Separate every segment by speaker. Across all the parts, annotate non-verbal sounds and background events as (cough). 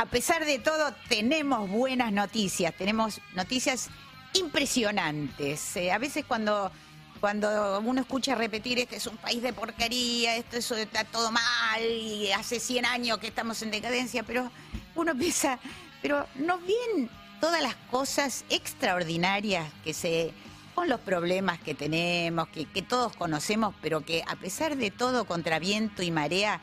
Speaker 1: a pesar de todo, tenemos buenas noticias, tenemos noticias impresionantes. Eh, a veces cuando, cuando uno escucha repetir, este es un país de porquería, esto eso está todo mal, y hace 100 años que estamos en decadencia, pero uno (laughs) piensa, pero ¿no ven todas las cosas extraordinarias que se con los problemas que tenemos, que, que todos conocemos, pero que a pesar de todo, contra viento y marea,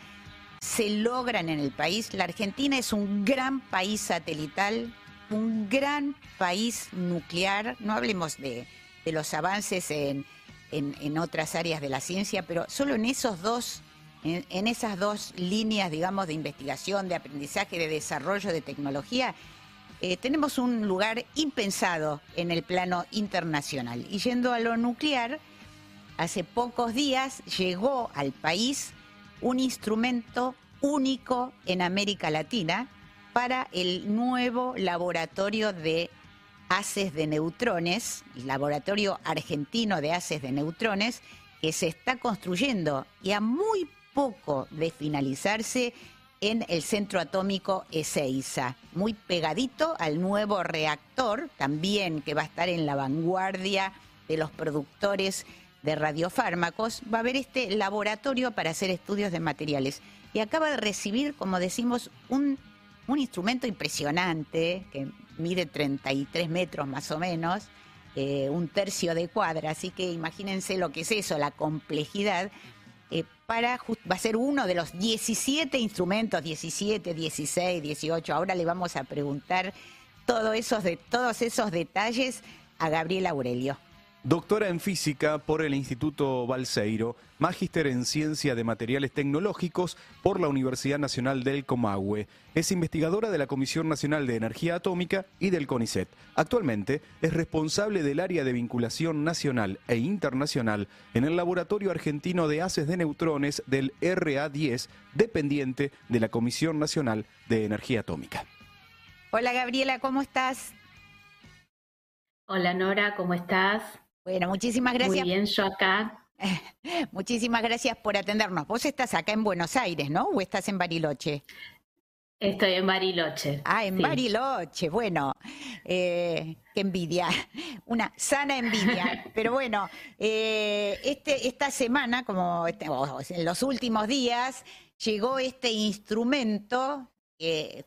Speaker 1: se logran en el país. La Argentina es un gran país satelital, un gran país nuclear. No hablemos de, los avances en, otras áreas de la ciencia, pero solo en esos dos, en, esas dos líneas, digamos, de investigación, de aprendizaje, de desarrollo de tecnología, eh, tenemos un lugar impensado en el plano internacional. Y yendo a lo nuclear, hace pocos días llegó al país un instrumento único en América Latina para el nuevo laboratorio de haces de neutrones, el laboratorio argentino de haces de neutrones, que se está construyendo y a muy poco de finalizarse en el centro atómico Ezeiza, muy pegadito al nuevo reactor, también que va a estar en la vanguardia de los productores de radiofármacos, va a haber este laboratorio para hacer estudios de materiales. Y acaba de recibir, como decimos, un, instrumento impresionante, que mide 33 metros más o menos, eh, un tercio de cuadra, así que imagínense lo que es eso, la complejidad. Eh, para, va a ser uno de los 17 instrumentos, 17, 16, 18. Ahora le vamos a preguntar todo esos de, todos esos detalles a Gabriel Aurelio.
Speaker 2: Doctora en física por el Instituto Balseiro, magíster en ciencia de materiales tecnológicos por la Universidad Nacional del Comahue. Es investigadora de la Comisión Nacional de Energía Atómica y del CONICET. Actualmente es responsable del área de vinculación nacional e internacional en el Laboratorio Argentino de Haces de Neutrones del RA10, dependiente de la Comisión Nacional de Energía Atómica.
Speaker 1: Hola Gabriela, ¿cómo estás?
Speaker 3: Hola Nora, ¿cómo estás?
Speaker 1: Bueno, muchísimas gracias.
Speaker 3: Muy bien, yo acá. (laughs)
Speaker 1: Muchísimas gracias por atendernos. Vos estás acá en Buenos Aires, ¿no? ¿O estás en Bariloche?
Speaker 3: Estoy en Bariloche.
Speaker 1: Ah, en Bariloche. Bueno, eh, qué envidia. (laughs) Una sana envidia. (laughs) Pero bueno, eh, este, esta semana, como este, en los últimos días, llegó este instrumento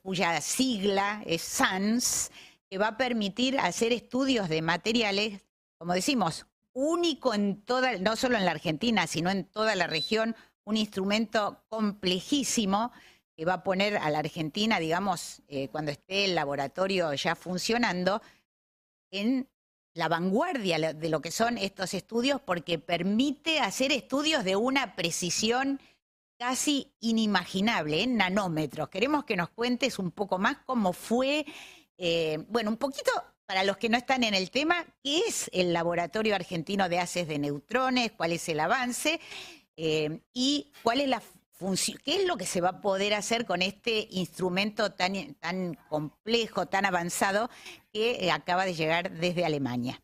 Speaker 1: cuya sigla es SANS, que va a permitir hacer estudios de materiales como decimos, único en toda, no solo en la Argentina, sino en toda la región, un instrumento complejísimo que va a poner a la Argentina, digamos, eh, cuando esté el laboratorio ya funcionando, en la vanguardia de lo que son estos estudios, porque permite hacer estudios de una precisión casi inimaginable, en nanómetros. Queremos que nos cuentes un poco más cómo fue, eh, bueno, un poquito para los que no están en el tema, ¿qué es el Laboratorio Argentino de Haces de Neutrones? ¿Cuál es el avance? Eh, ¿Y cuál es la? ¿Qué es lo que se va a poder hacer con este instrumento tan, tan complejo, tan avanzado que eh, acaba de llegar desde Alemania?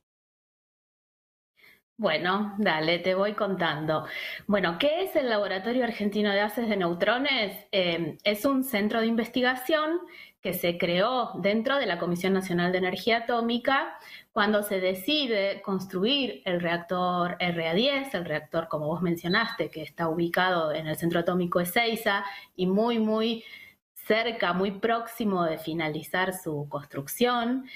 Speaker 3: Bueno, dale, te voy contando. Bueno, ¿qué es el Laboratorio Argentino de Haces de Neutrones? Eh, es un centro de investigación que se creó dentro de la Comisión Nacional de Energía Atómica cuando se decide construir el reactor RA10, el reactor, como vos mencionaste, que está ubicado en el centro atómico Ezeiza y muy, muy cerca, muy próximo de finalizar su construcción.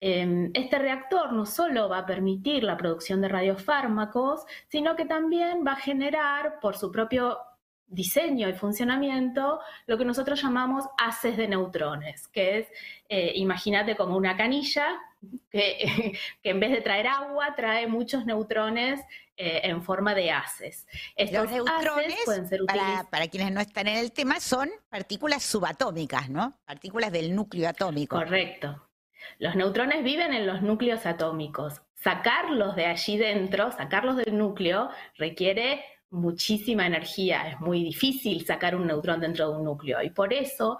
Speaker 3: Em, este reactor no solo va a permitir la producción de radiofármacos, sino que también va a generar por su propio diseño y funcionamiento lo que nosotros llamamos haces de neutrones, que es, eh, imagínate como una canilla que, (laughs) que, en vez de traer agua trae muchos neutrones eh, en forma de haces.
Speaker 1: Estos neutrones, pueden ser para, para, quienes no están en el tema, son partículas subatómicas, ¿no? Partículas del núcleo atómico.
Speaker 3: Correcto. Los neutrones viven en los núcleos atómicos. Sacarlos de allí dentro, sacarlos del núcleo, requiere muchísima energía, es muy difícil sacar un neutrón dentro de un núcleo y por eso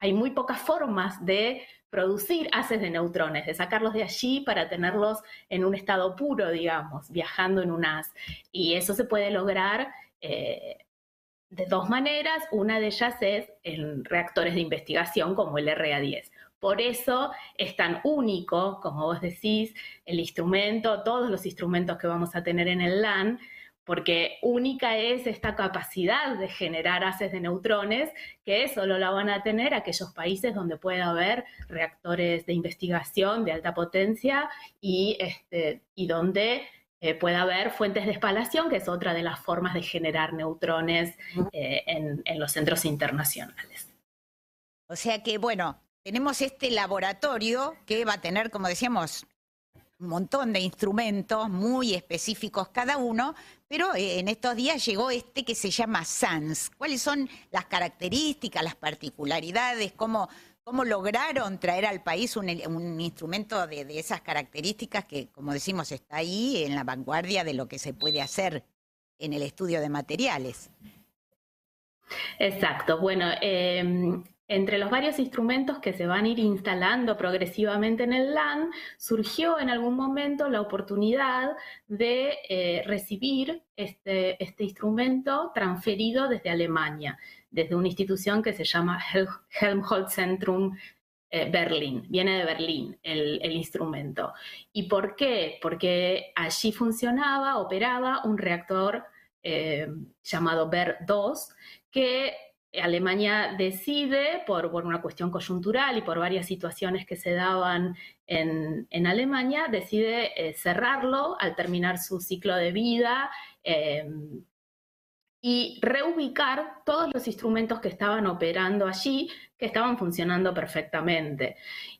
Speaker 3: hay muy pocas formas de producir haces de neutrones, de sacarlos de allí para tenerlos en un estado puro, digamos, viajando en un haz. Y eso se puede lograr eh, de dos maneras. Una de ellas es en reactores de investigación como el RA10. Por eso es tan único, como vos decís, el instrumento, todos los instrumentos que vamos a tener en el LAN, porque única es esta capacidad de generar haces de neutrones que solo la van a tener aquellos países donde pueda haber reactores de investigación de alta potencia y, este, y donde eh, pueda haber fuentes de espalación, que es otra de las formas de generar neutrones eh, en, en los centros internacionales.
Speaker 1: O sea que, bueno, tenemos este laboratorio que va a tener, como decíamos, un montón de instrumentos muy específicos cada uno, pero eh, en estos días llegó este que se llama SANS. ¿Cuáles son las características, las particularidades? ¿Cómo, cómo lograron traer al país un, instrumento de, de, esas características que, como decimos, está ahí en la vanguardia de lo que se puede hacer en el estudio de materiales?
Speaker 3: Exacto. Bueno, eh, entre los varios instrumentos que se van a ir instalando progresivamente en el LAN, surgió en algún momento la oportunidad de eh, recibir este, este, instrumento transferido desde Alemania, desde una institución que se llama Helmholtz-Zentrum eh, Berlín, viene de Berlín el, instrumento. ¿Y por qué? Porque allí funcionaba, operaba un reactor eh, llamado BER-2 que Alemania decide, por, una cuestión coyuntural y por varias situaciones que se daban en, Alemania, decide eh, cerrarlo al terminar su ciclo de vida em, y reubicar todos los instrumentos que estaban operando allí, que estaban funcionando perfectamente,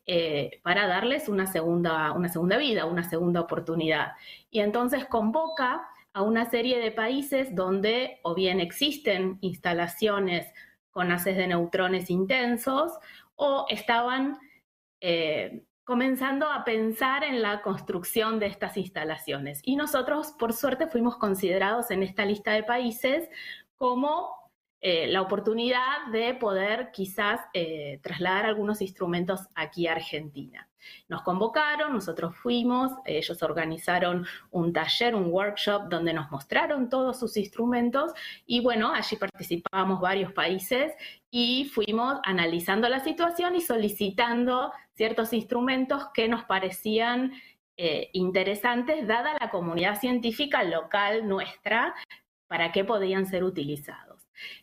Speaker 3: eh, para darles una segunda, una segunda vida, una segunda oportunidad. Y entonces convoca a una serie de países donde o bien existen instalaciones con haces de neutrones intensos o estaban eh, comenzando a pensar en la construcción de estas instalaciones. Y nosotros, por suerte, fuimos considerados en esta lista de países como eh, la oportunidad de poder quizás eh, trasladar algunos instrumentos aquí a Argentina. Nos convocaron, nosotros fuimos, ellos organizaron un taller, un workshop donde nos mostraron todos sus instrumentos y bueno, allí participamos varios países y fuimos analizando la situación y solicitando ciertos instrumentos que nos parecían eh, interesantes dada la comunidad científica local nuestra para qué podían ser utilizados.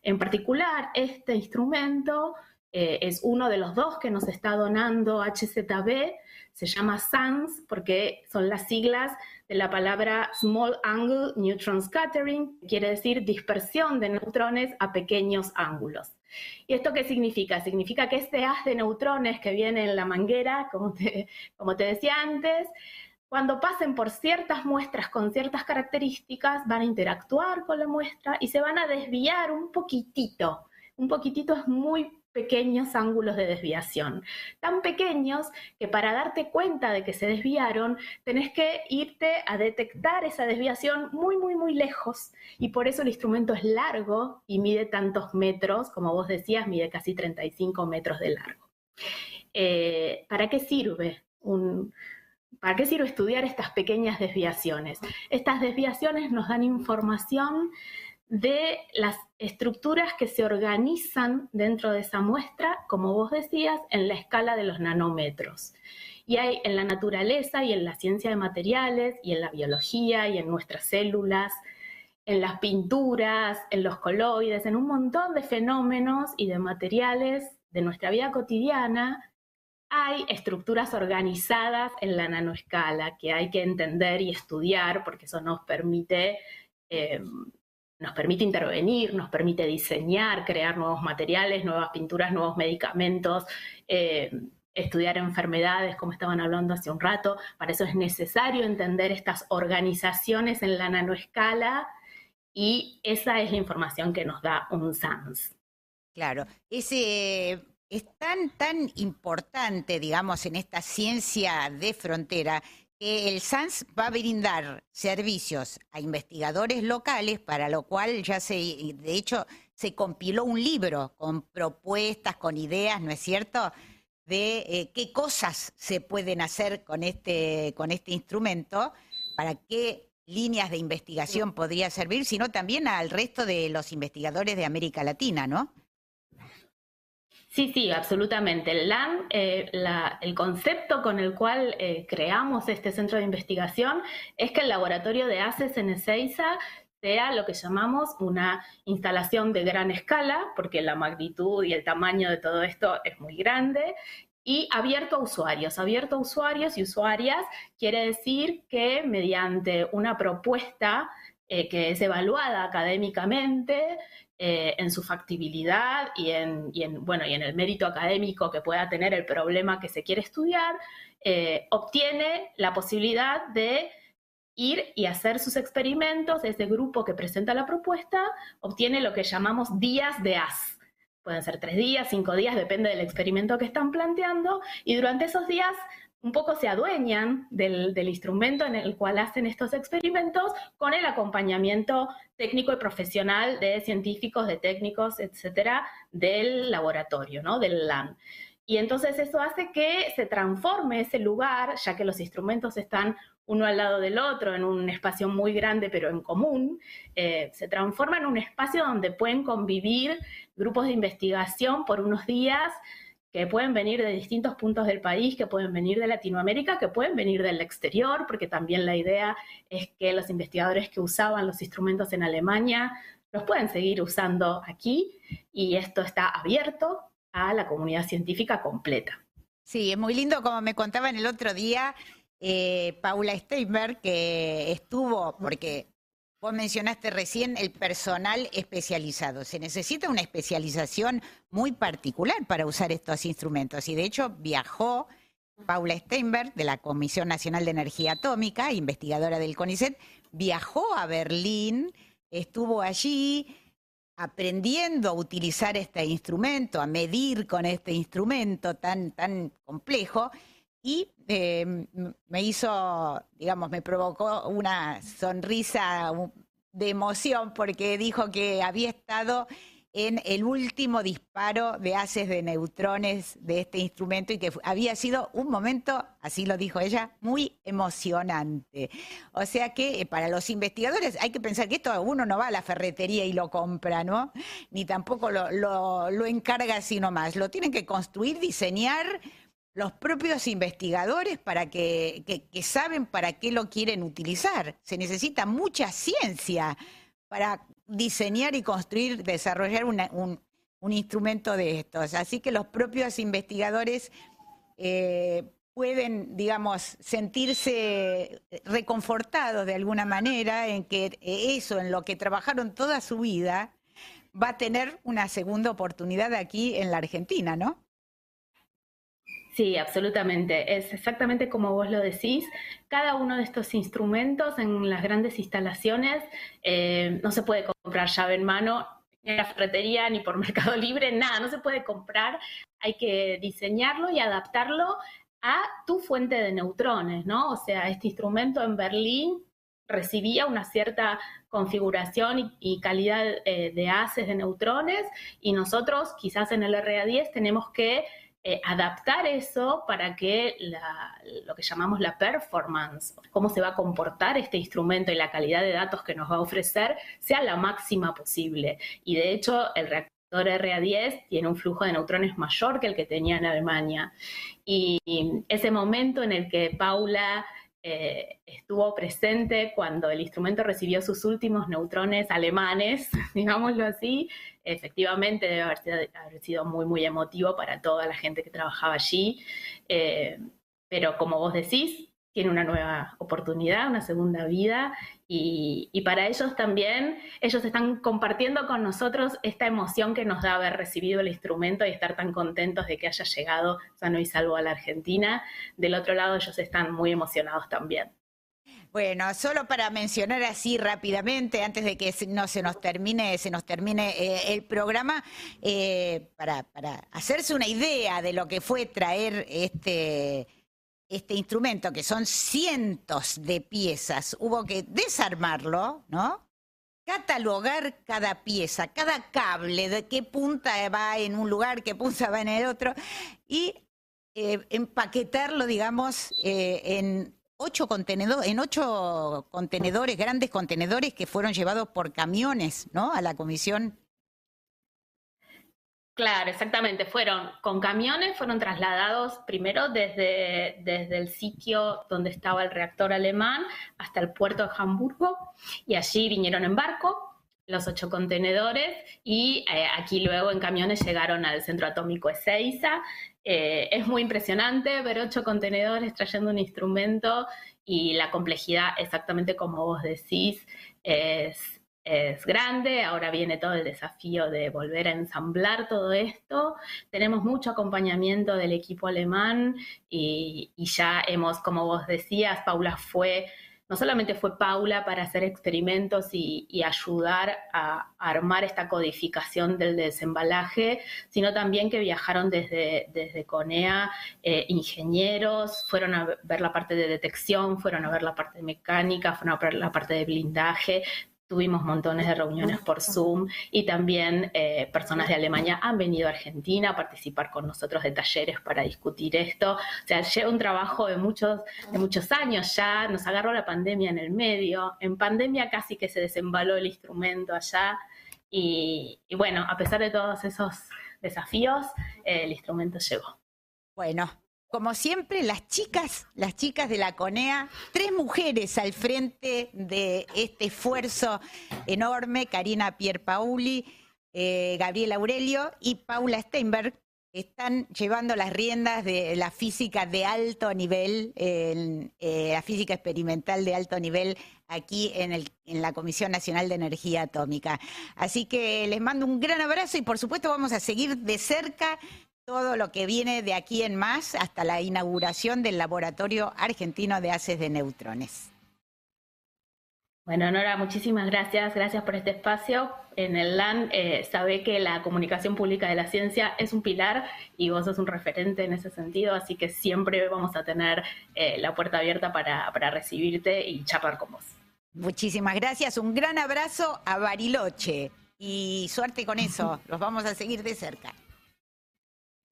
Speaker 3: En particular, este instrumento eh, es uno de los dos que nos está donando HZB, se llama SANS porque son las siglas de la palabra Small Angle Neutron Scattering, quiere decir dispersión de neutrones a pequeños ángulos. ¿Y esto qué significa? Significa que este haz de neutrones que viene en la manguera, como como te decía antes, cuando pasen por ciertas muestras con ciertas características, van a interactuar con la muestra y se van a desviar un poquitito. Un poquitito es muy pequeños ángulos de desviación, tan pequeños que para darte cuenta de que se desviaron, tenés que irte a detectar esa desviación muy, muy, muy lejos. Y por eso el instrumento es largo y mide tantos metros, como vos decías, mide casi 35 metros de largo. Eh, ¿Para qué sirve un, ¿Para qué sirve estudiar estas pequeñas desviaciones? Estas desviaciones nos dan información de las estructuras que se organizan dentro de esa muestra, como vos decías, en la escala de los nanómetros. Y hay en la naturaleza y en la ciencia de materiales y en la biología y en nuestras células, en las pinturas, en los coloides, en un montón de fenómenos y de materiales de nuestra vida cotidiana hay estructuras organizadas en la nanoescala que hay que entender y estudiar porque eso nos permite, eh, nos permite intervenir, nos permite diseñar, crear nuevos materiales, nuevas pinturas, nuevos medicamentos, eh, estudiar enfermedades, como estaban hablando hace un rato. Para eso es necesario entender estas organizaciones en la nanoescala y esa es la información que nos da un SANS.
Speaker 1: Claro, ese es tan, tan importante, digamos, en esta ciencia de frontera, que el SANS va a brindar servicios a investigadores locales, para lo cual ya se, de hecho, se compiló un libro con propuestas, con ideas, ¿no es cierto?, de eh, qué cosas se pueden hacer con este, con este instrumento para que líneas de investigación podría servir, sino también al resto de los investigadores de América Latina, ¿no?
Speaker 3: Sí, sí, absolutamente. El LAN, eh, el concepto con el cual eh, creamos este centro de investigación es que el laboratorio de ACES en Ezeiza sea lo que llamamos una instalación de gran escala, porque la magnitud y el tamaño de todo esto es muy grande, y abierto a usuarios. Abierto a usuarios y usuarias quiere decir que mediante una propuesta eh, que es evaluada académicamente, eh, en su factibilidad y en, bueno, y en el mérito académico que pueda tener el problema que se quiere estudiar, eh, obtiene la posibilidad de ir y hacer sus experimentos. Ese grupo que presenta la propuesta obtiene lo que llamamos días de AS. Pueden ser tres días, cinco días, depende del experimento que están planteando. Y durante esos días un poco se adueñan del, instrumento en el cual hacen estos experimentos con el acompañamiento técnico y profesional de científicos, de técnicos, etcétera, del laboratorio, ¿no? Del LAN. Y entonces eso hace que se transforme ese lugar, ya que los instrumentos están uno al lado del otro en un espacio muy grande pero en común, eh, se transforma en un espacio donde pueden convivir grupos de investigación por unos días que pueden venir de distintos puntos del país, que pueden venir de Latinoamérica, que pueden venir del exterior, porque también la idea es que los investigadores que usaban los instrumentos en Alemania los pueden seguir usando aquí y esto está abierto a la comunidad científica completa.
Speaker 1: Sí, es muy lindo, como me contaban el otro día, eh, Paula Steinberg, que estuvo, porque Vos mencionaste recién el personal especializado. Se necesita una especialización muy particular para usar estos instrumentos y de hecho viajó Paula Steinberg de la Comisión Nacional de Energía Atómica, investigadora del CONICET, viajó a Berlín, estuvo allí aprendiendo a utilizar este instrumento, a medir con este instrumento tan, tan complejo y em, me hizo, digamos, me provocó una sonrisa de emoción porque dijo que había estado en el último disparo de haces de neutrones de este instrumento y que había sido un momento, así lo dijo ella, muy emocionante. O sea que eh, para los investigadores hay que pensar que esto uno no va a la ferretería y lo compra, ¿no? Ni tampoco lo, lo, lo encarga así nomás. Lo tienen que construir, diseñar los propios investigadores para que, saben para qué lo quieren utilizar. Se necesita mucha ciencia para diseñar y construir, desarrollar un, instrumento de estos. Así que los propios investigadores eh, pueden, digamos, sentirse reconfortados de alguna manera en que eso, en lo que trabajaron toda su vida, va a tener una segunda oportunidad aquí en la Argentina, ¿no?
Speaker 3: Sí, absolutamente. Es exactamente como vos lo decís. Cada uno de estos instrumentos en las grandes instalaciones eh, no se puede comprar llave en mano ni en la ferretería ni por (laughs) Mercado Libre, nada, no se puede comprar. Hay que diseñarlo y adaptarlo a tu fuente de neutrones, ¿no? O sea, este instrumento en Berlín recibía una cierta configuración y, calidad eh, de haces de neutrones y nosotros quizás en el RA10 tenemos que eh, adaptar eso para que lo que llamamos la performance, cómo se va a comportar este instrumento y la calidad de datos que nos va a ofrecer, sea la máxima posible. Y de hecho, el reactor RA10 tiene un flujo de neutrones mayor que el que tenía en Alemania. Y ese momento en el que Paula eh, estuvo presente cuando el instrumento recibió sus últimos neutrones alemanes, (laughs) digámoslo así, efectivamente debe haber sido, muy, muy emotivo para toda la gente que trabajaba allí. Eh, pero como vos decís, tiene una nueva oportunidad, una segunda vida y, para ellos también, ellos están compartiendo con nosotros esta emoción que nos da haber recibido el instrumento y estar tan contentos de que haya llegado sano y salvo a la Argentina. Del otro lado, ellos están muy emocionados también.
Speaker 1: Bueno, solo para mencionar así rápidamente, antes de que no se nos termine, se nos termine eh, el programa, eh, para, para hacerse una idea de lo que fue traer este este instrumento, que son cientos de piezas, hubo que desarmarlo, ¿no? Catalogar cada pieza, cada cable, de qué punta va en un lugar, qué punta va en el otro, y eh, empaquetarlo, digamos, eh, en ocho contenedores, en ocho contenedores, grandes contenedores que fueron llevados por camiones, ¿no? A la comisión.
Speaker 3: Claro, exactamente. Fueron con camiones, fueron trasladados primero desde, desde el sitio donde estaba el reactor alemán hasta el puerto de Hamburgo y allí vinieron en barco los ocho contenedores y eh, aquí luego en camiones llegaron al centro atómico Ezeiza. Eh, es muy impresionante ver ocho contenedores trayendo un instrumento y la complejidad, exactamente como vos decís, es, grande. Ahora viene todo el desafío de volver a ensamblar todo esto. Tenemos mucho acompañamiento del equipo alemán y ya hemos, como vos decías, Paula fue no solamente fue Paula para hacer experimentos y, ayudar a, armar esta codificación del desembalaje, sino también que viajaron desde, desde CONEA eh, ingenieros, fueron a ver la parte de detección, fueron a ver la parte de mecánica, fueron a ver la parte de blindaje, Tuvimos montones de reuniones por Zoom y también eh, personas de Alemania han venido a Argentina a participar con nosotros de talleres para discutir esto. O sea, lleva un trabajo de muchos, de muchos años ya, nos agarró la pandemia en el medio, en pandemia casi que se desembaló el instrumento allá y, bueno, a pesar de todos esos desafíos, el instrumento llegó.
Speaker 1: Bueno, como siempre, las chicas, las chicas de la CONEA, tres mujeres al frente de este esfuerzo enorme, Karina Pierpauli, eh, Gabriela Aurelio y Paula Steinberg, están llevando las riendas de la física de alto nivel, eh, la física experimental de alto nivel aquí en la Comisión Nacional de Energía Atómica. Así que les mando un gran abrazo y por supuesto vamos a seguir de cerca todo lo que viene de aquí en más hasta la inauguración del Laboratorio Argentino de Haces de Neutrones.
Speaker 3: Bueno, Nora, muchísimas gracias. Gracias por este espacio. En el LAN eh, sabe que la comunicación pública de la ciencia es un pilar y vos sos un referente en ese sentido, así que siempre vamos a tener eh, la puerta abierta para, para recibirte y charlar con vos.
Speaker 1: Muchísimas gracias. Un gran abrazo a Bariloche y suerte con eso. (laughs) Los vamos a seguir de cerca.